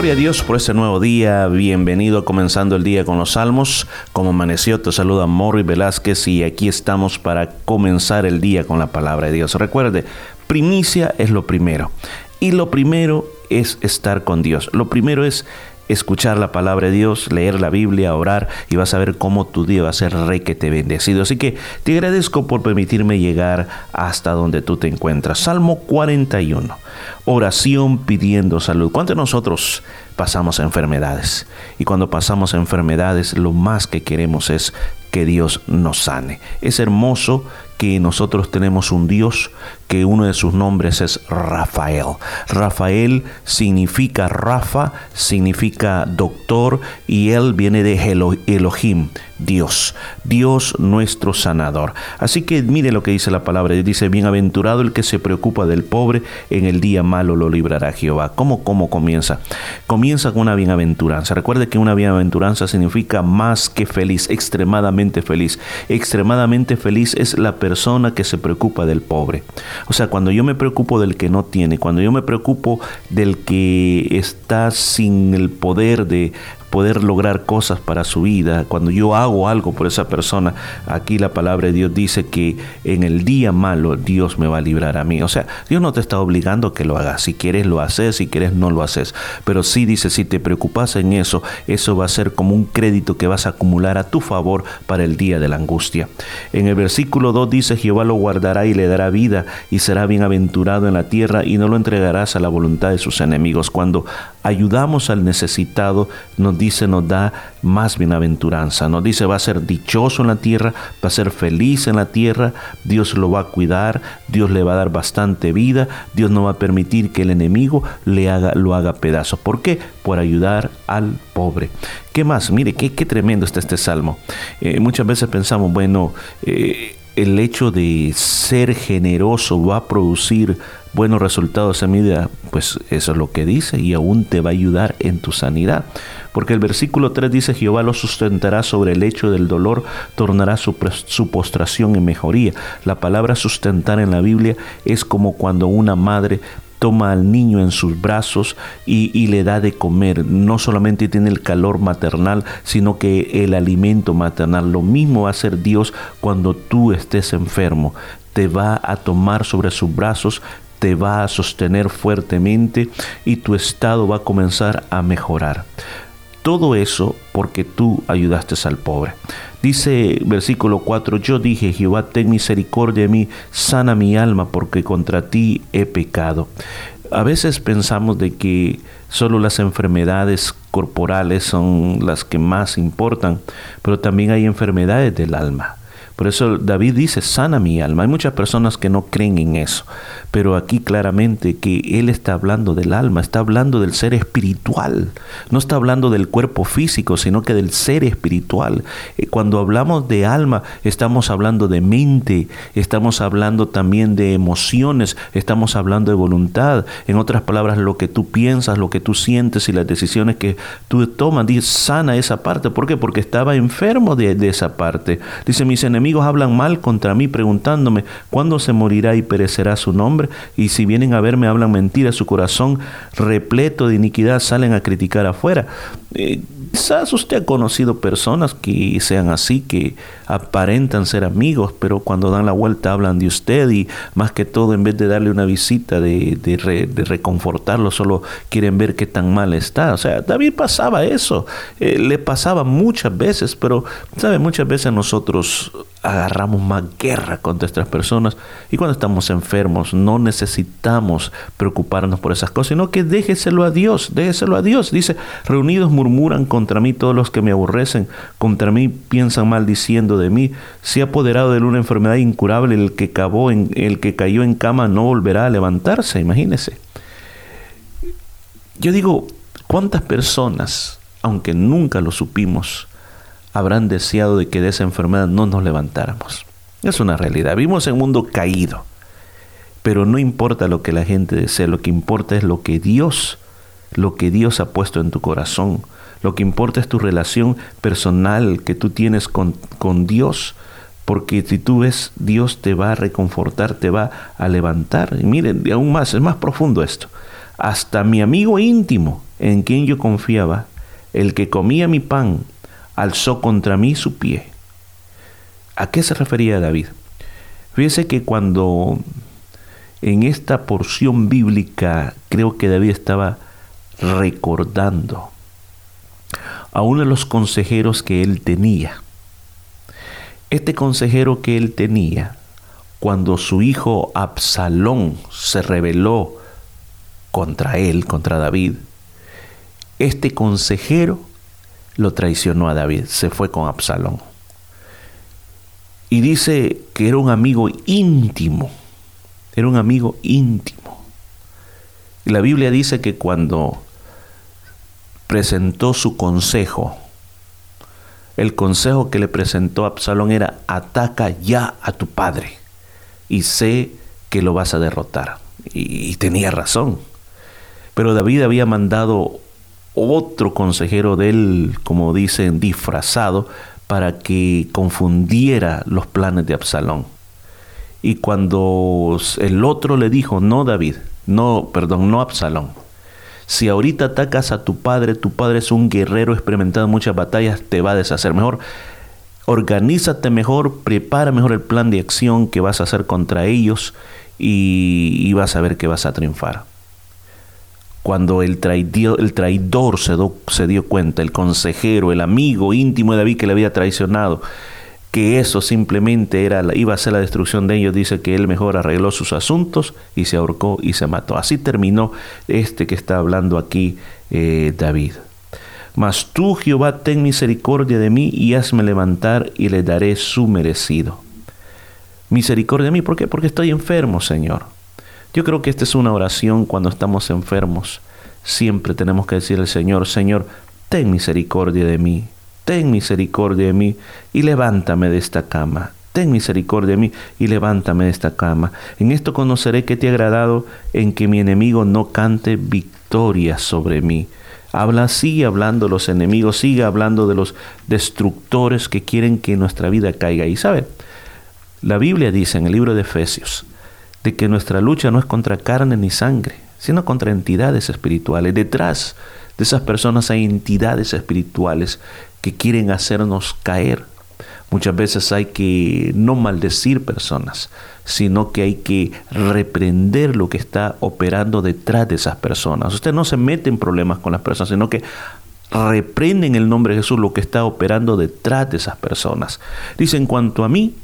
Gloria a Dios por este nuevo día. Bienvenido comenzando el día con los salmos. Como amaneció, te saluda Morri Velázquez y aquí estamos para comenzar el día con la palabra de Dios. Recuerde, primicia es lo primero. Y lo primero es estar con Dios. Lo primero es escuchar la palabra de Dios, leer la Biblia, orar y vas a ver cómo tu día va a ser rey que te bendecido. Así que te agradezco por permitirme llegar hasta donde tú te encuentras. Salmo 41. Oración pidiendo salud. ¿Cuántos de nosotros pasamos enfermedades? Y cuando pasamos enfermedades, lo más que queremos es que Dios nos sane. Es hermoso que nosotros tenemos un Dios que uno de sus nombres es Rafael. Rafael significa Rafa, significa doctor y él viene de Elohim, Dios, Dios nuestro sanador. Así que mire lo que dice la palabra, dice, bienaventurado el que se preocupa del pobre, en el día malo lo librará Jehová. ¿Cómo, cómo comienza? Comienza con una bienaventuranza. Recuerde que una bienaventuranza significa más que feliz, extremadamente feliz. Extremadamente feliz es la persona que se preocupa del pobre. O sea, cuando yo me preocupo del que no tiene, cuando yo me preocupo del que está sin el poder de poder lograr cosas para su vida, cuando yo hago algo por esa persona, aquí la palabra de Dios dice que en el día malo Dios me va a librar a mí. O sea, Dios no te está obligando a que lo hagas. Si quieres lo haces, si quieres no lo haces. Pero sí dice, si te preocupas en eso, eso va a ser como un crédito que vas a acumular a tu favor para el día de la angustia. En el versículo 2 dice, Jehová lo guardará y le dará vida y será bienaventurado en la tierra y no lo entregarás a la voluntad de sus enemigos. Cuando ayudamos al necesitado, nos dice, nos da más bienaventuranza. Nos dice, va a ser dichoso en la tierra, va a ser feliz en la tierra, Dios lo va a cuidar, Dios le va a dar bastante vida, Dios no va a permitir que el enemigo le haga, lo haga pedazo. ¿Por qué? Por ayudar al pobre. ¿Qué más? Mire, qué, qué tremendo está este salmo. Eh, muchas veces pensamos, bueno, eh, el hecho de ser generoso va a producir buenos resultados en mi vida, pues eso es lo que dice y aún te va a ayudar en tu sanidad. Porque el versículo 3 dice, Jehová lo sustentará sobre el hecho del dolor, tornará su, su, postración en mejoría. La palabra sustentar en la Biblia es como cuando una madre toma al niño en sus brazos y, le da de comer. No solamente tiene el calor maternal, sino que el alimento maternal. Lo mismo va a hacer Dios cuando tú estés enfermo. Te va a tomar sobre sus brazos, te va a sostener fuertemente y tu estado va a comenzar a mejorar. Todo eso porque tú ayudaste al pobre. Dice versículo 4, yo dije, Jehová, ten misericordia de mí, sana mi alma, porque contra ti he pecado. A veces pensamos de que solo las enfermedades corporales son las que más importan, pero también hay enfermedades del alma. Por eso David dice, sana mi alma. Hay muchas personas que no creen en eso, pero aquí claramente que él está hablando del alma, está hablando del ser espiritual. No está hablando del cuerpo físico, sino que del ser espiritual. Eh, cuando hablamos de alma, estamos hablando de mente, estamos hablando también de emociones, estamos hablando de voluntad. En otras palabras, lo que tú piensas, lo que tú sientes y las decisiones que tú tomas, sana esa parte. ¿Por qué? Porque estaba enfermo de, de esa parte. Dice, mis enemigos hablan mal contra mí preguntándome cuándo se morirá y perecerá su nombre, y si vienen a verme hablan mentira, su corazón repleto de iniquidad salen a criticar afuera. Eh, quizás usted ha conocido personas que sean así, que aparentan ser amigos, pero cuando dan la vuelta hablan de usted y más que todo en vez de darle una visita, de, de, reconfortarlo, solo quieren ver qué tan mal está. O sea, David pasaba eso, eh, le pasaba muchas veces, pero, ¿sabe? Muchas veces nosotros agarramos más guerra contra estas personas y cuando estamos enfermos no necesitamos preocuparnos por esas cosas, sino que déjeselo a Dios, déjeselo a Dios. Dice, reunidos murmuran contra mí todos los que me aborrecen, contra mí piensan mal diciendo de mí, se ha apoderado de una enfermedad incurable, el que, cabó en, el que cayó en cama no volverá a levantarse, imagínese. Yo digo, ¿cuántas personas, aunque nunca lo supimos, habrán deseado de que de esa enfermedad no nos levantáramos. Es una realidad. Vivimos en un mundo caído. Pero no importa lo que la gente desee, lo que importa es lo que Dios, lo que Dios ha puesto en tu corazón. Lo que importa es tu relación personal que tú tienes con, con Dios. Porque si tú ves, Dios te va a reconfortar, te va a levantar. Y miren, aún más, es más profundo esto. Hasta mi amigo íntimo en quien yo confiaba, el que comía mi pan, alzó contra mí su pie. ¿A qué se refería David? Fíjese que cuando en esta porción bíblica creo que David estaba recordando a uno de los consejeros que él tenía. Este consejero que él tenía, cuando su hijo Absalón se rebeló contra él, contra David, este consejero lo traicionó a David, se fue con Absalón. Y dice que era un amigo íntimo, era un amigo íntimo. La Biblia dice que cuando presentó su consejo, el consejo que le presentó Absalón era, ataca ya a tu padre y sé que lo vas a derrotar. Y, y tenía razón. Pero David había mandado otro consejero de él, como dicen, disfrazado, para que confundiera los planes de Absalón. Y cuando el otro le dijo, no David, no, perdón, no Absalón, si ahorita atacas a tu padre, tu padre es un guerrero experimentado en muchas batallas, te va a deshacer mejor. Organízate mejor, prepara mejor el plan de acción que vas a hacer contra ellos y, y vas a ver que vas a triunfar cuando el traidor, el traidor se, se, dio cuenta, el consejero, el amigo íntimo de David que le había traicionado, que eso simplemente era, iba a ser la destrucción de ellos, dice que él mejor arregló sus asuntos y se ahorcó y se mató. Así terminó este que está hablando aquí eh, David. Mas tú, Jehová, ten misericordia de mí y hazme levantar y le daré su merecido. Misericordia de mí, ¿por qué? Porque estoy enfermo, Señor. Yo creo que esta es una oración cuando estamos enfermos. Siempre tenemos que decir al Señor, Señor, ten misericordia de mí, ten misericordia de mí y levántame de esta cama. Ten misericordia de mí y levántame de esta cama. En esto conoceré que te ha agradado en que mi enemigo no cante victoria sobre mí. Habla, sigue hablando de los enemigos, sigue hablando de los destructores que quieren que nuestra vida caiga. Y sabe, la Biblia dice en el libro de Efesios, de que nuestra lucha no es contra carne ni sangre, sino contra entidades espirituales. Detrás de esas personas hay entidades espirituales que quieren hacernos caer. Muchas veces hay que no maldecir personas, sino que hay que reprender lo que está operando detrás de esas personas. Usted no se mete en problemas con las personas, sino que reprende en el nombre de Jesús lo que está operando detrás de esas personas. Dice, en cuanto a mí,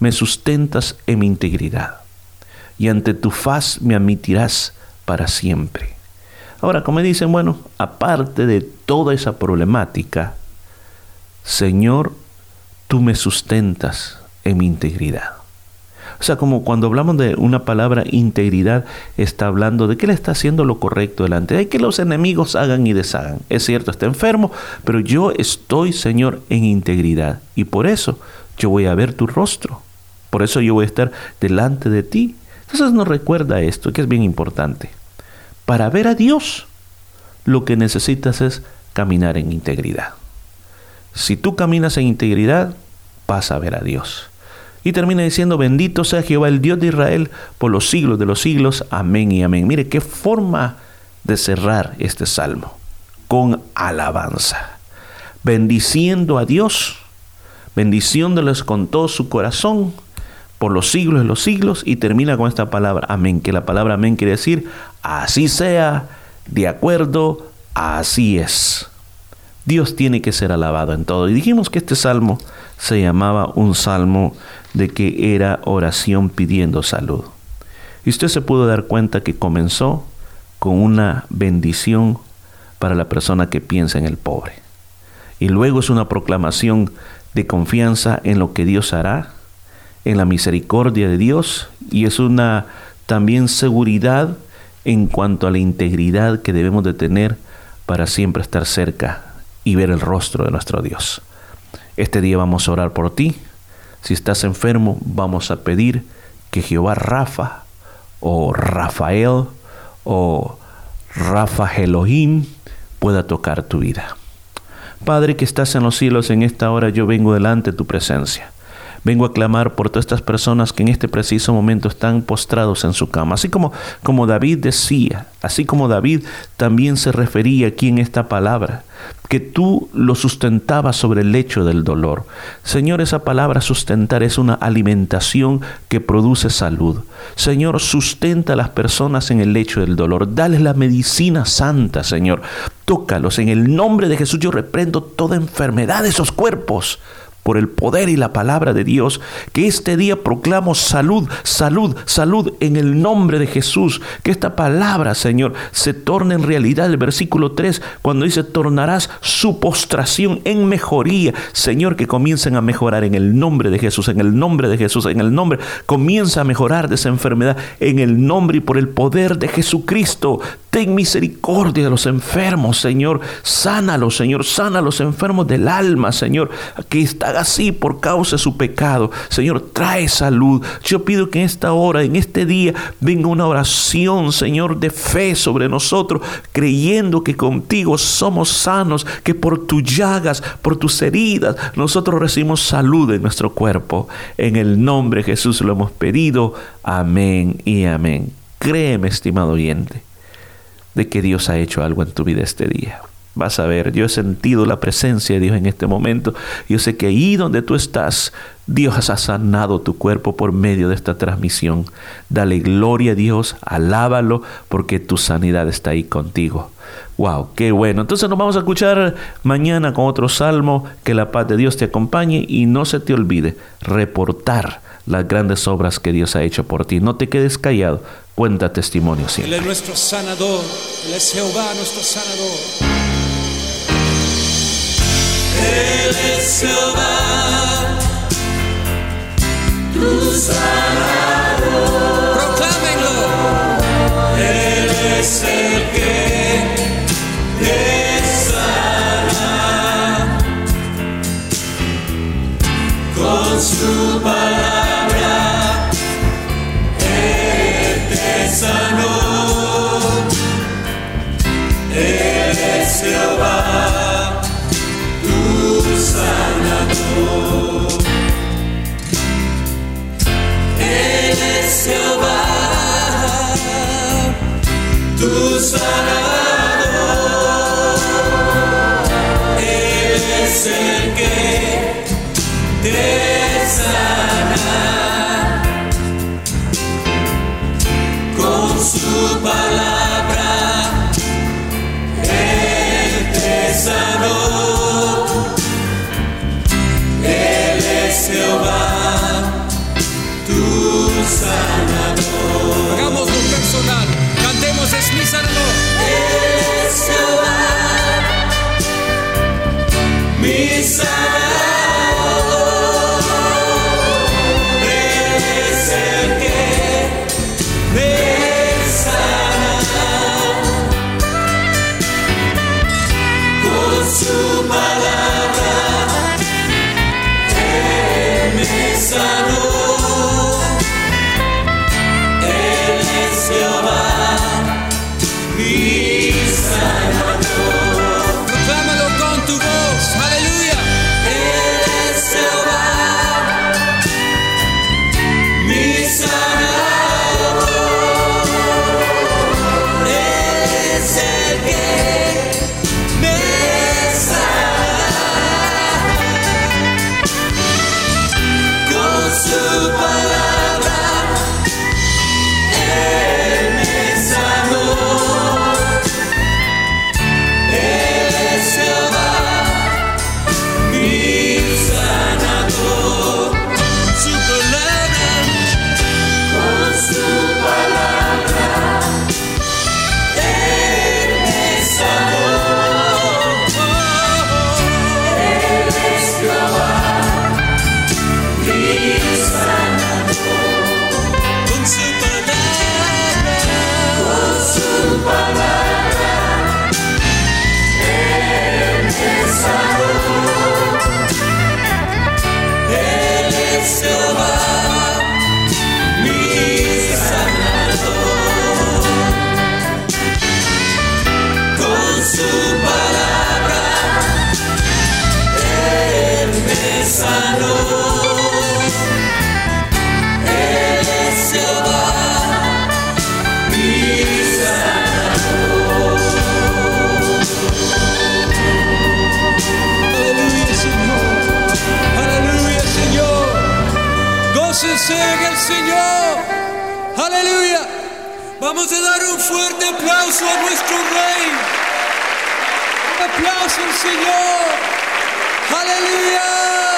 me sustentas en mi integridad y ante tu faz me admitirás para siempre. Ahora, como dicen, bueno, aparte de toda esa problemática, Señor, tú me sustentas en mi integridad. O sea, como cuando hablamos de una palabra integridad, está hablando de que Él está haciendo lo correcto delante, de que los enemigos hagan y deshagan. Es cierto, está enfermo, pero yo estoy, Señor, en integridad. Y por eso yo voy a ver tu rostro. Por eso yo voy a estar delante de ti entonces nos recuerda esto, que es bien importante. Para ver a Dios, lo que necesitas es caminar en integridad. Si tú caminas en integridad, vas a ver a Dios. Y termina diciendo, bendito sea Jehová, el Dios de Israel, por los siglos de los siglos. Amén y amén. Mire qué forma de cerrar este salmo, con alabanza, bendiciendo a Dios, bendiciéndoles con todo su corazón, por los siglos de los siglos y termina con esta palabra amén, que la palabra amén quiere decir así sea, de acuerdo, así es. Dios tiene que ser alabado en todo. Y dijimos que este salmo se llamaba un salmo de que era oración pidiendo salud. Y usted se pudo dar cuenta que comenzó con una bendición para la persona que piensa en el pobre. Y luego es una proclamación de confianza en lo que Dios hará en la misericordia de Dios y es una también seguridad en cuanto a la integridad que debemos de tener para siempre estar cerca y ver el rostro de nuestro Dios. Este día vamos a orar por ti. Si estás enfermo, vamos a pedir que Jehová Rafa o Rafael o Rafa Elohim pueda tocar tu vida. Padre que estás en los cielos, en esta hora yo vengo delante de tu presencia Vengo a clamar por todas estas personas que en este preciso momento están postrados en su cama. Así como, como David decía, así como David también se refería aquí en esta palabra, que tú lo sustentabas sobre el lecho del dolor. Señor, esa palabra sustentar es una alimentación que produce salud. Señor, sustenta a las personas en el lecho del dolor. Dale la medicina santa, Señor. Tócalos. En el nombre de Jesús yo reprendo toda enfermedad de esos cuerpos por el poder y la palabra de Dios, que este día proclamo salud, salud, salud en el nombre de Jesús. Que esta palabra, Señor, se torne en realidad. El versículo 3, cuando dice, tornarás su postración en mejoría. Señor, que comiencen a mejorar en el nombre de Jesús, en el nombre de Jesús, en el nombre. Comienza a mejorar de esa enfermedad en el nombre y por el poder de Jesucristo. Ten misericordia de los enfermos, Señor. Sánalos, Señor. Sana los enfermos del alma, Señor. Que están así por causa de su pecado. Señor, trae salud. Yo pido que en esta hora, en este día, venga una oración, Señor, de fe sobre nosotros, creyendo que contigo somos sanos, que por tus llagas, por tus heridas, nosotros recibimos salud en nuestro cuerpo. En el nombre de Jesús lo hemos pedido. Amén y amén. Créeme, estimado oyente de que Dios ha hecho algo en tu vida este día. Vas a ver, yo he sentido la presencia de Dios en este momento. Yo sé que ahí donde tú estás, Dios ha sanado tu cuerpo por medio de esta transmisión. Dale gloria a Dios, alábalo, porque tu sanidad está ahí contigo. Wow, qué bueno. Entonces nos vamos a escuchar mañana con otro salmo. Que la paz de Dios te acompañe y no se te olvide reportar las grandes obras que Dios ha hecho por ti. No te quedes callado, cuenta testimonio siempre. Él es nuestro sanador, Él es Jehová nuestro sanador. Él es Jehová, tu sanador. Proclámenlo. Él es el que tu sanador. Vamos a dar un fuerte aplauso a nuestro Rey. Un aplauso al Señor. Aleluya.